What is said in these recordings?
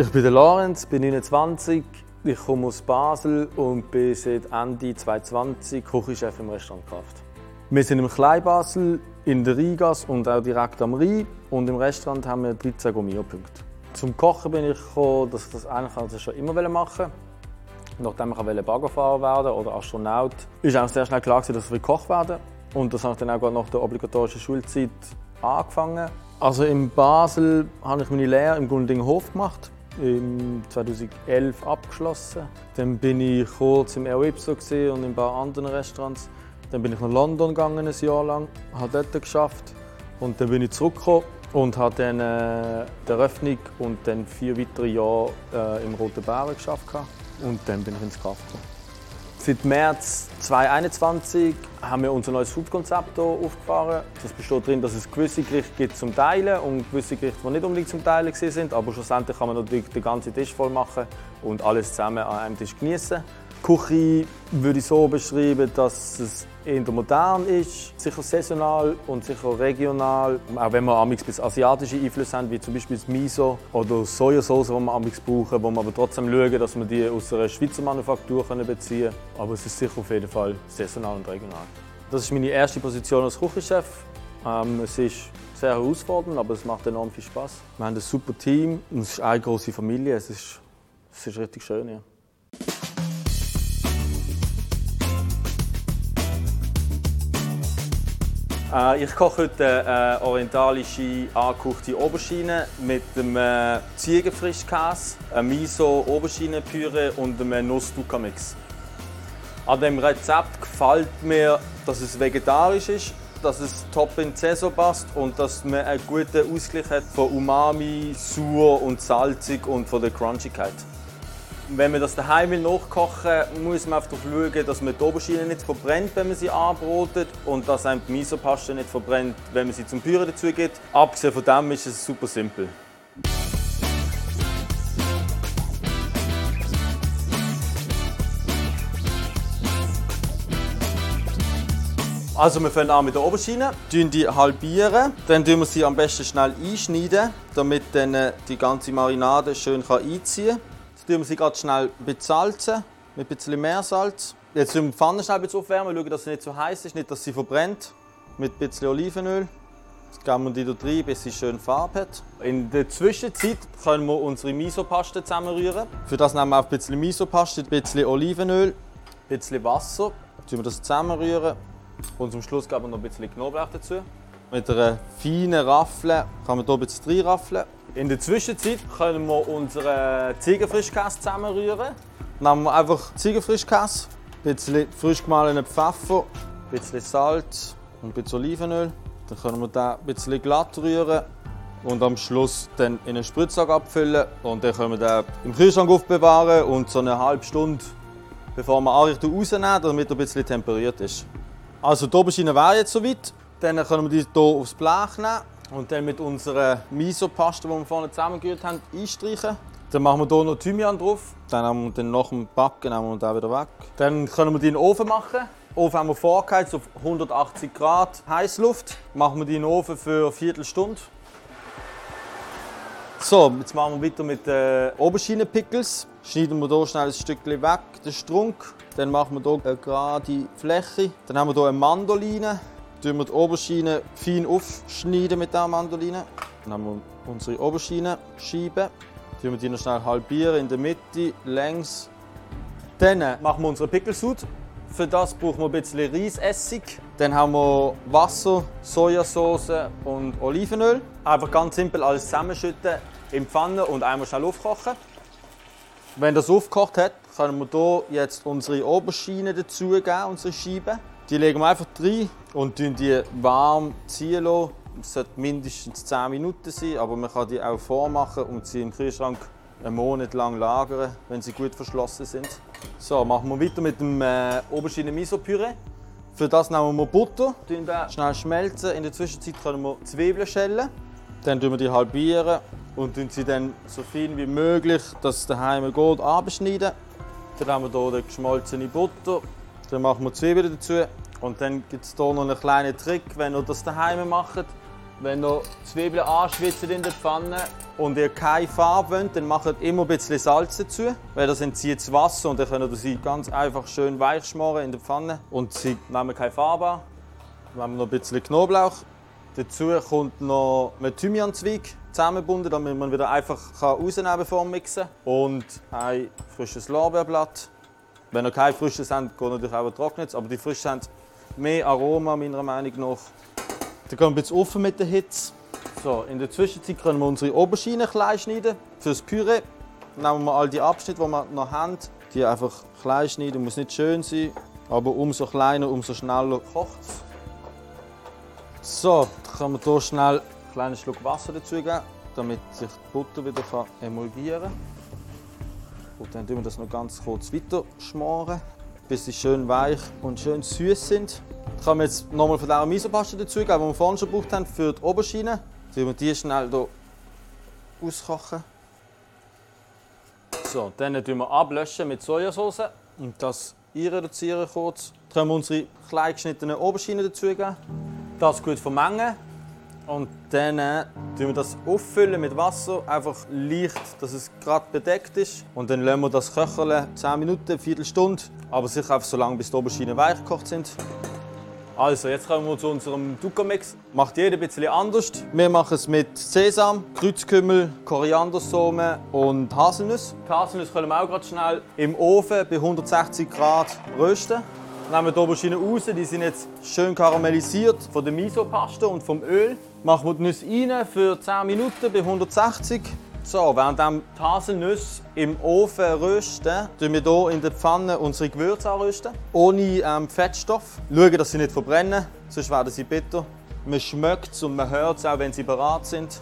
Ich bin der Lorenz, bin 29, ich komme aus Basel und bin seit Ende 2020 Küchenchef im Restaurant Kraft. Wir sind im Kleinbasel, in der Rheingasse und auch direkt am Rhein. Und im Restaurant haben wir 13 Gomio-Punkte. Zum Kochen bin ich gekommen, dass ich das eigentlich also schon immer machen wollte. Nachdem ich Baggerfahrer werden oder Astronaut, ist auch sehr schnell klar, dass ich Koch werden will. Und das habe ich dann auch nach der obligatorischen Schulzeit angefangen. Also in Basel habe ich meine Lehre im Gundinghof gemacht, im 2011 abgeschlossen. Dann bin ich kurz im El Ipso und in ein paar anderen Restaurants. Dann bin ich nach London gegangen, ein Jahr lang, habe dort geschafft und dann bin ich zurückgekommen und habe dann äh, die Eröffnung und dann vier weitere Jahre äh, im Roten Bären geschafft und dann bin ich ins Kraft gekommen. Seit März 2021 haben wir unser neues Food-Konzept aufgefahren. Das besteht darin, dass es gewisse Gerichte gibt zum Teilen und gewisse Gerichte, die nicht unbedingt zum Teilen sind. Aber schlussendlich kann man natürlich den ganzen Tisch voll machen und alles zusammen an einem Tisch genießen. Küche würde ich so beschreiben, dass es eher modern ist, sicher saisonal und sicher regional. Auch wenn wir amigs bis asiatische Einflüsse haben, wie zum Beispiel das Miso oder Sojasauce, die wir amigs brauchen, wo wir aber trotzdem schauen, dass wir die aus einer Schweizer Manufaktur beziehen können. Aber es ist sicher auf jeden Fall saisonal und regional. Das ist meine erste Position als Küchenchef. Ähm, es ist sehr herausfordernd, aber es macht enorm viel Spaß. Wir haben ein super Team und es ist eine große Familie. Es ist, es ist richtig schön. Ja. Äh, ich koche heute eine orientalische angekochte Oberschiene mit einem äh, Ziegenfrischkäse, einem Miso Oberschienenpüree und einem Nuss-Duca-Mix. An dem Rezept gefällt mir, dass es vegetarisch ist, dass es top in Saison passt und dass man einen guten Ausgleich hat von Umami, sauer und salzig und von der Crunchigkeit. Wenn man das daheim will muss man einfach schauen, dass man die Oberschiene nicht verbrennt, wenn man sie anbrotet und dass einem die Misopaste nicht verbrennt, wenn man sie zum Püren dazu gibt. Abgesehen von dem ist es super simpel. Also wir fangen an mit der Oberschiene, die halbieren, dann tun wir sie am besten schnell einschneiden, damit dann die ganze Marinade schön einziehen kann. Jetzt tun wir sie ganz schnell besalzen, mit ein bisschen mehr Salz. Jetzt tun wir die Pfanne schnell aufwärmen, schauen, dass sie nicht zu heiß ist, nicht, dass sie verbrennt. Mit ein bisschen Olivenöl. Jetzt geben wir die da rein, bis sie schön Farbe hat. In der Zwischenzeit können wir unsere Misopaste zusammenrühren. Für das nehmen wir auch ein bisschen Misopaste, ein bisschen Olivenöl, ein bisschen Wasser. Dann wir das zusammenrühren und zum Schluss geben wir noch ein bisschen Knoblauch dazu. Mit einer feinen Raffel kann man hier ein bisschen reinraffeln. In der Zwischenzeit können wir unseren Ziegenfrischkäse zusammenrühren. Dann nehmen wir einfach Ziegenfrischkäse, ein bisschen frisch gemahlenen Pfeffer, ein bisschen Salz und ein bisschen Olivenöl. Dann können wir den ein bisschen glatt rühren und am Schluss dann in einen Spritzsack abfüllen. Und dann können wir den im Kühlschrank aufbewahren und so eine halbe Stunde, bevor wir anrichten, rausnehmen, damit er ein bisschen temperiert ist. Also die Oberschiene wäre jetzt soweit. Dann können wir die hier aufs Blech nehmen und dann mit unserer Miso-Paste, die wir vorne zusammengerührt haben, einstreichen. Dann machen wir hier noch Thymian drauf. Dann haben wir den nach dem Backen nehmen wir den wieder weg. Dann können wir die in den Ofen machen. Den Ofen haben wir vorgeheizt auf 180 Grad Heißluft. Machen wir die in den Ofen für eine Viertelstunde. So, jetzt machen wir weiter mit den Oberschienenpickles. Schneiden wir hier schnell ein Stückchen weg, den Strunk. Dann machen wir hier eine gerade Fläche. Dann haben wir hier eine Mandoline tun wir die Oberschiene fein aufschneiden mit dieser Mandoline. Dann haben wir unsere Oberschienenscheiben. Tun wir die noch schnell halbieren in der Mitte, längs. Dann machen wir unsere Pickelsud. Für das brauchen wir ein bisschen Reisessig. Dann haben wir Wasser, Sojasauce und Olivenöl. Einfach ganz simpel alles zusammenschütten in die Pfanne und einmal schnell aufkochen. Wenn das aufgekocht hat, können wir hier jetzt unsere Oberschiene dazugeben, unsere Scheiben. Die legen wir einfach rein und die warm ziehen. Es sollte mindestens 10 Minuten sein, aber man kann die auch vormachen und sie im Kühlschrank einen Monat lang lagern, wenn sie gut verschlossen sind. So, machen wir weiter mit dem äh, Aubergine Miso Püree. Für das nehmen wir Butter, schnell schmelzen. In der Zwischenzeit können wir Zwiebeln schälen. Dann halbieren wir die halbieren und sie dann so fein wie möglich, dass es daheim geht, abschneiden. Dann haben wir hier die geschmolzene Butter. Dann machen wir Zwiebeln dazu. Und dann gibt es hier noch einen kleinen Trick, wenn ihr das daheim macht. Wenn ihr Zwiebeln anschwitzt in der Pfanne und ihr keine Farbe wollt, dann macht immer ein bisschen Salz dazu, weil das entzieht das Wasser und dann könnt ihr sie ganz einfach schön weich schmoren in der Pfanne und sie nehmen keine Farbe an. Dann haben wir noch ein bisschen Knoblauch. Dazu kommt noch ein Thymianzweig zusammengebunden, damit man wieder einfach rausnehmen kann, bevor wir mixen. Und ein frisches Lorbeerblatt. Wenn ihr kein frisches habt, geht natürlich auch ein trockenes, aber die frischen haben mehr Aroma meiner Meinung nach. Dann gehen wir bisschen offen mit der Hitze. So, in der Zwischenzeit können wir unsere Oberschienen klein schneiden für das Püree. Nehmen wir all die Abschnitte, die wir noch haben, die einfach klein schneiden. Muss nicht schön sein, aber umso kleiner, umso schneller kocht es. So, dann kann man hier schnell einen kleinen Schluck Wasser dazugeben, damit sich die Butter wieder emulgieren kann. Und dann tun wir das noch ganz kurz weiter schmoren, bis sie schön weich und schön süß sind. Dann kann man jetzt nochmal von dieser Misopaste dazugeben, die wir vorhin schon gebraucht haben für die Oberschiene. Dann wir die schnell hier auskochen. So, dann tun wir ablöschen mit Sojasauce und das einreduzieren kurz. Dann können wir unsere klein geschnittenen Oberschienen dazugeben. Das gut vermengen. Und dann äh, tun wir das auffüllen mit Wasser, einfach leicht, dass es gerade bedeckt ist. Und dann lassen wir das köcheln, 10 Minuten, eine Viertelstunde, aber sicher einfach so lange, bis die Oberschienen weich gekocht sind. Also, jetzt kommen wir zu unserem Dukkha-Mix. Macht jeder ein bisschen anders. Wir machen es mit Sesam, Kreuzkümmel, Koriandersamen und Haselnuss. Die Haselnüsse können wir auch gerade schnell im Ofen bei 160 Grad rösten. Nehmen wir die Auberginen raus, die sind jetzt schön karamellisiert von der Miso-Paste und vom Öl. Machen wir die Nüsse rein für 10 Minuten bei 160 so, während die Haselnüsse im Ofen rösten, tun wir hier in der Pfanne unsere Gewürze anrösten. Ohne ähm, Fettstoff. Schauen, dass sie nicht verbrennen, sonst werden sie bitter. Man schmeckt es und man hört es auch, wenn sie bereit sind.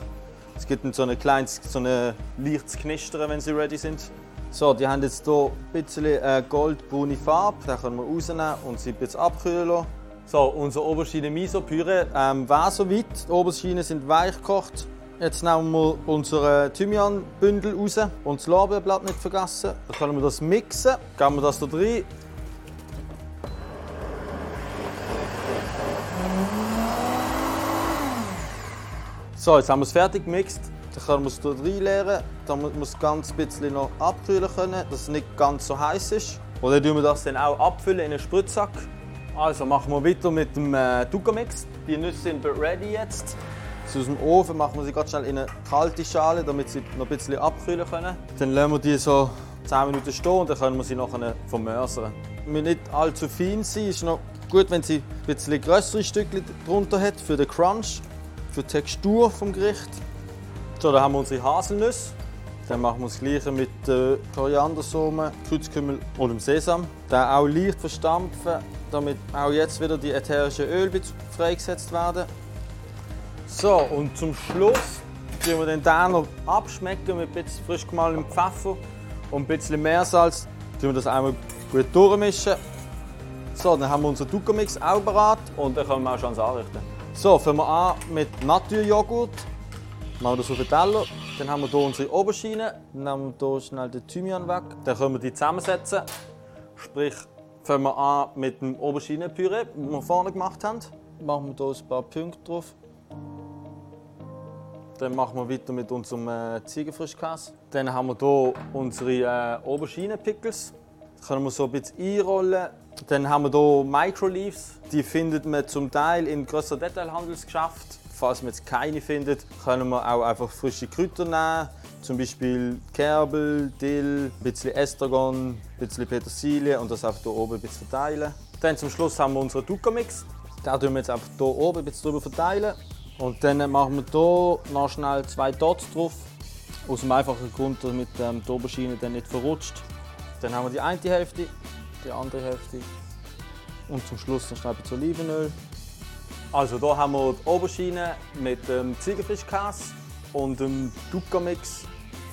Es gibt so ein kleines, so ein leichtes Knistern, wenn sie ready sind. So, die haben jetzt hier ein bisschen äh, goldbraune Farbe. Den können wir rausnehmen und sie bisschen abkühlen. So, unser Oberschiene Miso Püree ähm, war soweit. Die Oberschienen sind weich gekocht. Jetzt nehmen wir unsere Thymianbündel raus und das Lorbeerblatt nicht vergessen. Dann können wir das mixen. Geben wir das da rein. So, jetzt haben wir es fertig gemixt. Dann können wir es hier reinleeren, damit wir es ganz bisschen noch abkühlen können, dass es nicht ganz so heiß ist. Dann tun wir das dann auch abfüllen in einen Spritzsack. Also machen wir weiter mit dem äh, Dukkha-Mix. Die Nüsse sind ready jetzt. Aus dem Ofen machen wir sie ganz schnell in eine kalte Schale, damit sie noch ein bisschen abkühlen können. Dann lassen wir die so 10 Minuten stehen und dann können wir sie nachher vermörsern. Wir nicht allzu fein sein, ist noch gut, wenn sie ein bisschen größere Stückchen drunter hat für den Crunch, für die Textur vom Gericht. So, dann haben wir unsere Haselnüsse. Dann machen wir das gleiche mit äh, Koriandersamen, Kreuzkümmel und dem Sesam. Dann auch leicht verstampfen, damit auch jetzt wieder die ätherischen Öle freigesetzt werden. So, und zum Schluss tun wir den noch abschmecken mit ein bisschen frisch gemahlenem Pfeffer und ein bisschen Meersalz. Tun wir das einmal gut durchmischen. So, dann haben wir unseren Dukkha-Mix auch bereit und dann können wir auch schon Anrichten. So, fangen wir an mit Naturjoghurt. Machen wir das auf den Teller. Dann haben wir hier unsere Oberschiene. Dann nehmen wir hier schnell den Thymian weg. Dann können wir die zusammensetzen. Sprich, fangen wir an mit dem Oberschienenpüree, das wir vorne gemacht haben. Machen wir hier ein paar Punkte drauf. Dann machen wir weiter mit unserem äh, Ziegenfrischkäse. Dann haben wir hier unsere äh, Oberschienenpickles. Die können wir so ein bisschen einrollen. Dann haben wir hier Microleaves. Die findet man zum Teil in grösseren Detailhandelsgeschäften. Falls man jetzt keine findet, können wir auch einfach frische Kräuter nehmen. Zum Beispiel Kerbel, Dill, ein bisschen Estragon, ein bisschen Petersilie und das einfach hier oben ein bisschen verteilen. Dann zum Schluss haben wir unseren Dukkha-Mix. Den tun wir jetzt einfach hier oben ein bisschen drüber verteilen. Und dann machen wir hier noch schnell zwei Dots drauf. Aus dem einfachen Grund, damit ähm, die Oberschiene dann nicht verrutscht. Dann haben wir die eine Hälfte, die andere Hälfte. Und zum Schluss noch schnell ein bisschen Olivenöl. Also hier haben wir die Oberschiene mit dem Ziegenfrischkäse und dem Dukkha-Mix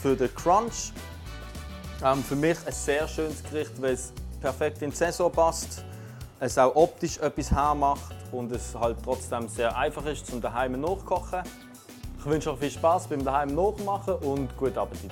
für den Crunch. Ähm, für mich ein sehr schönes Gericht, weil es perfekt in die Saison passt. Es auch optisch etwas hermacht und es halt trotzdem sehr einfach ist zum daheim nachkochen. Ich wünsche euch viel Spaß beim daheim nachmachen und guten Appetit.